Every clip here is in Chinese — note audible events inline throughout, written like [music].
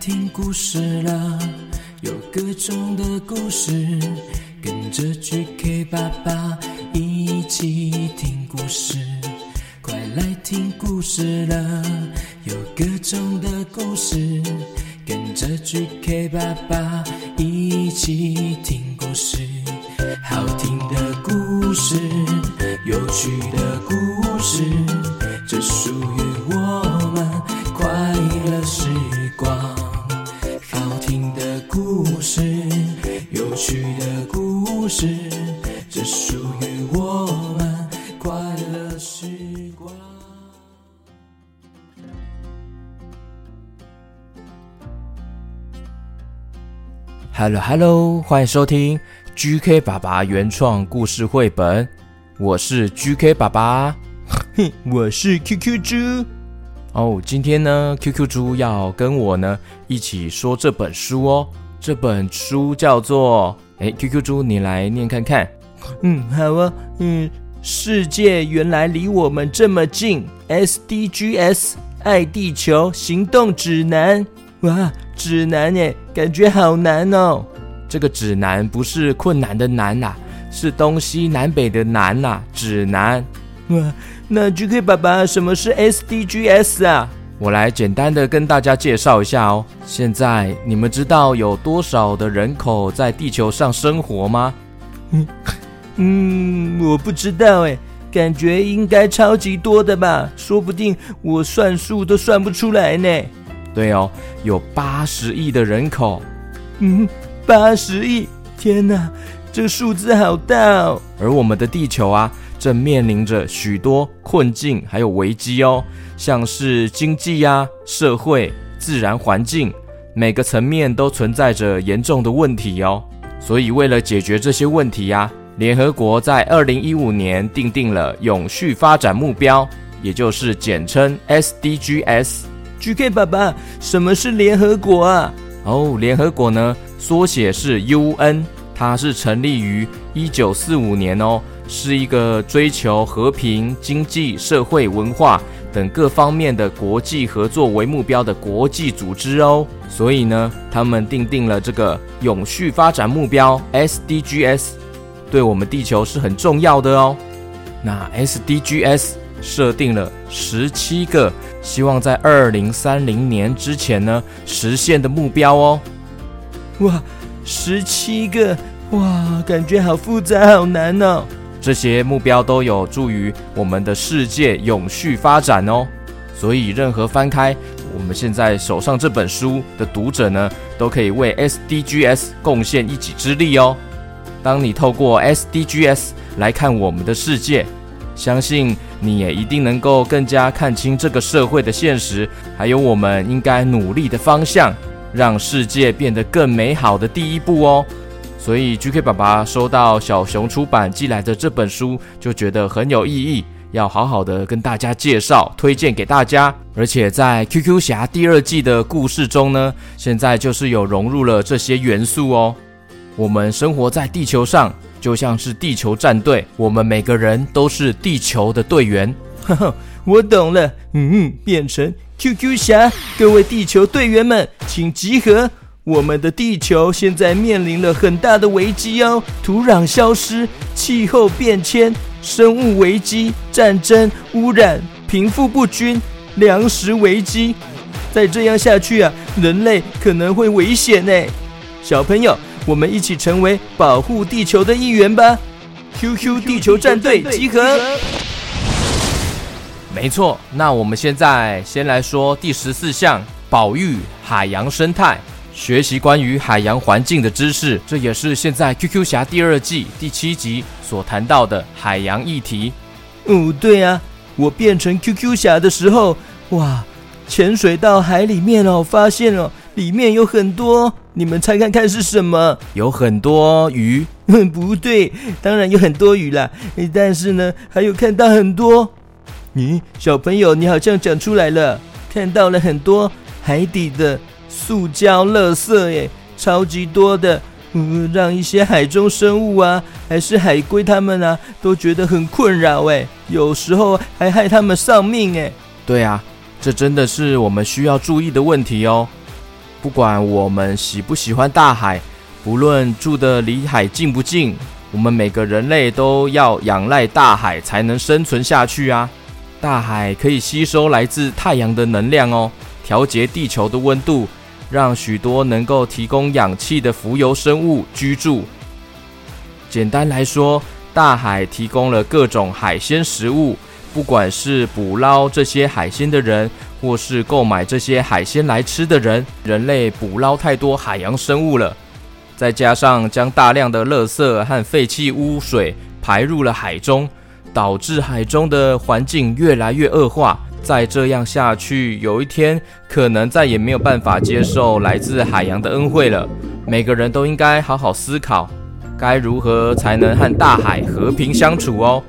听故事了，有各种的故事，跟着 GK 爸爸一起听故事。快来听故事了，有各种的故事，跟着 GK 爸爸一起听故事。Hello Hello，欢迎收听。GK 爸爸原创故事绘本，我是 GK 爸爸，哼，[laughs] 我是 QQ 猪。哦，今天呢，QQ 猪要跟我呢一起说这本书哦。这本书叫做……哎，QQ 猪，你来念看看。嗯，好啊。嗯，世界原来离我们这么近，SDGs 爱地球行动指南。哇，指南耶，感觉好难哦。这个指南不是困难的难呐、啊，是东西南北的南呐、啊。指南，哇，那 GK 爸爸，什么是 SDGs 啊？我来简单的跟大家介绍一下哦。现在你们知道有多少的人口在地球上生活吗？嗯 [laughs] 嗯，我不知道哎，感觉应该超级多的吧？说不定我算数都算不出来呢。对哦，有八十亿的人口。嗯。八十亿！天哪，这个数字好大哦！而我们的地球啊，正面临着许多困境还有危机哦，像是经济呀、啊、社会、自然环境，每个层面都存在着严重的问题哦。所以，为了解决这些问题呀、啊，联合国在二零一五年订定了永续发展目标，也就是简称 SDGs。GK 爸爸，什么是联合国啊？哦，联合国呢？缩写是 UN，它是成立于一九四五年哦，是一个追求和平、经济、社会、文化等各方面的国际合作为目标的国际组织哦。所以呢，他们订定了这个永续发展目标 SDGs，对我们地球是很重要的哦。那 SDGs 设定了十七个，希望在二零三零年之前呢实现的目标哦。哇，十七个哇，感觉好复杂，好难哦。这些目标都有助于我们的世界永续发展哦。所以，任何翻开我们现在手上这本书的读者呢，都可以为 SDGs 贡献一己之力哦。当你透过 SDGs 来看我们的世界，相信你也一定能够更加看清这个社会的现实，还有我们应该努力的方向。让世界变得更美好的第一步哦，所以 GK 爸爸收到小熊出版寄来的这本书，就觉得很有意义，要好好的跟大家介绍、推荐给大家。而且在 QQ 侠第二季的故事中呢，现在就是有融入了这些元素哦。我们生活在地球上，就像是地球战队，我们每个人都是地球的队员。呵呵，我懂了，嗯，变成。QQ 侠，各位地球队员们，请集合！我们的地球现在面临了很大的危机哦，土壤消失、气候变迁、生物危机、战争、污染、贫富不均、粮食危机。再这样下去啊，人类可能会危险呢。小朋友，我们一起成为保护地球的一员吧！QQ 地球战队集合！没错，那我们现在先来说第十四项：保育海洋生态，学习关于海洋环境的知识。这也是现在 QQ 侠第二季第七集所谈到的海洋议题。哦，对啊，我变成 QQ 侠的时候，哇，潜水到海里面哦，发现了里面有很多，你们猜看看是什么？有很多鱼？嗯不对，当然有很多鱼啦，但是呢，还有看到很多。咦，小朋友，你好像讲出来了，看到了很多海底的塑胶垃圾耶，超级多的，嗯，让一些海中生物啊，还是海龟他们啊，都觉得很困扰哎，有时候还害他们丧命哎。对啊，这真的是我们需要注意的问题哦。不管我们喜不喜欢大海，不论住得离海近不近，我们每个人类都要仰赖大海才能生存下去啊！大海可以吸收来自太阳的能量哦，调节地球的温度，让许多能够提供氧气的浮游生物居住。简单来说，大海提供了各种海鲜食物。不管是捕捞这些海鲜的人，或是购买这些海鲜来吃的人，人类捕捞太多海洋生物了，再加上将大量的垃圾和废弃污水排入了海中，导致海中的环境越来越恶化。再这样下去，有一天可能再也没有办法接受来自海洋的恩惠了。每个人都应该好好思考，该如何才能和大海和平相处哦。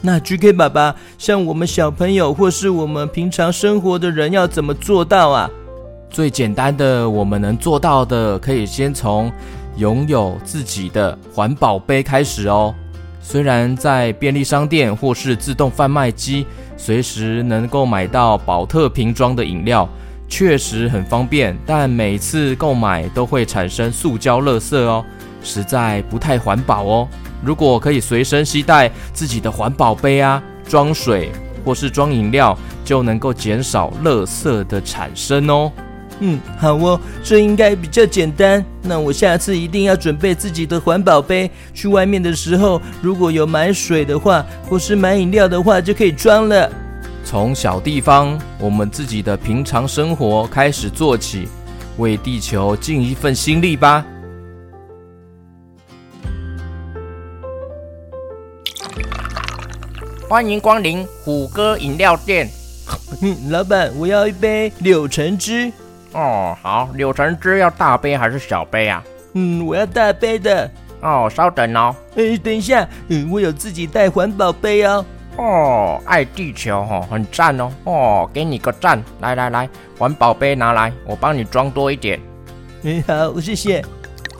那 GK 爸爸，像我们小朋友或是我们平常生活的人，要怎么做到啊？最简单的，我们能做到的，可以先从拥有自己的环保杯开始哦。虽然在便利商店或是自动贩卖机，随时能够买到宝特瓶装的饮料，确实很方便，但每次购买都会产生塑胶垃圾哦，实在不太环保哦。如果可以随身携带自己的环保杯啊，装水或是装饮料，就能够减少垃圾的产生哦。嗯，好哦，这应该比较简单。那我下次一定要准备自己的环保杯，去外面的时候，如果有买水的话，或是买饮料的话，就可以装了。从小地方，我们自己的平常生活开始做起，为地球尽一份心力吧。欢迎光临虎哥饮料店。嗯，[laughs] 老板，我要一杯柳橙汁。哦，好，柳橙汁要大杯还是小杯啊？嗯，我要大杯的。哦，稍等哦。哎，等一下，嗯，我有自己带环保杯哦。哦，爱地球哦，很赞哦。哦，给你个赞。来来来，环保杯拿来，我帮你装多一点。嗯，好，谢谢。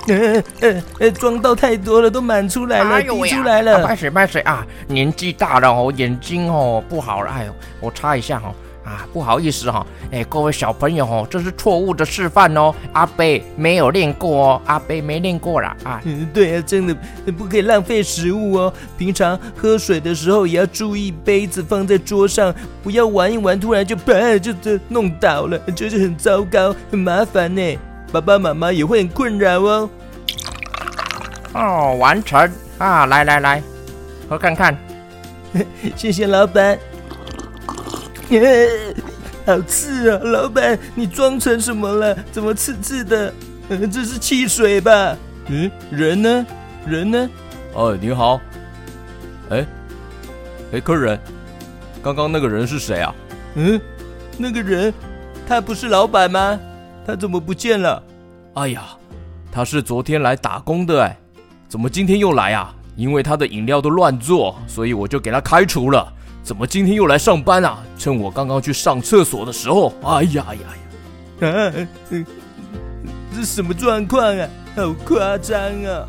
呃呃呃，装到太多了，都满出来了，哎、滴出来了。拍水拍水啊！年纪大了哦，眼睛哦不好了。哎呦，我擦一下哈、哦。啊，不好意思哈、哦。哎，各位小朋友哦，这是错误的示范哦。阿贝没有练过哦，阿贝没练过啦。啊。嗯，对啊，真的不可以浪费食物哦。平常喝水的时候也要注意，杯子放在桌上，不要玩一玩，突然就啪就这弄倒了，就是很糟糕，很麻烦呢。爸爸妈妈也会很困扰哦。哦，完成啊！来来来，喝看看。[laughs] 谢谢老板。好刺啊！老板，你装成什么了？怎么刺刺的？这是汽水吧？嗯，人呢？人呢？哦，你好。哎，哎，客人，刚刚那个人是谁啊？嗯，那个人，他不是老板吗？他怎么不见了？哎呀，他是昨天来打工的哎。怎么今天又来啊？因为他的饮料都乱做，所以我就给他开除了。怎么今天又来上班啊？趁我刚刚去上厕所的时候，哎呀呀呀！啊，这什么状况啊？好夸张啊！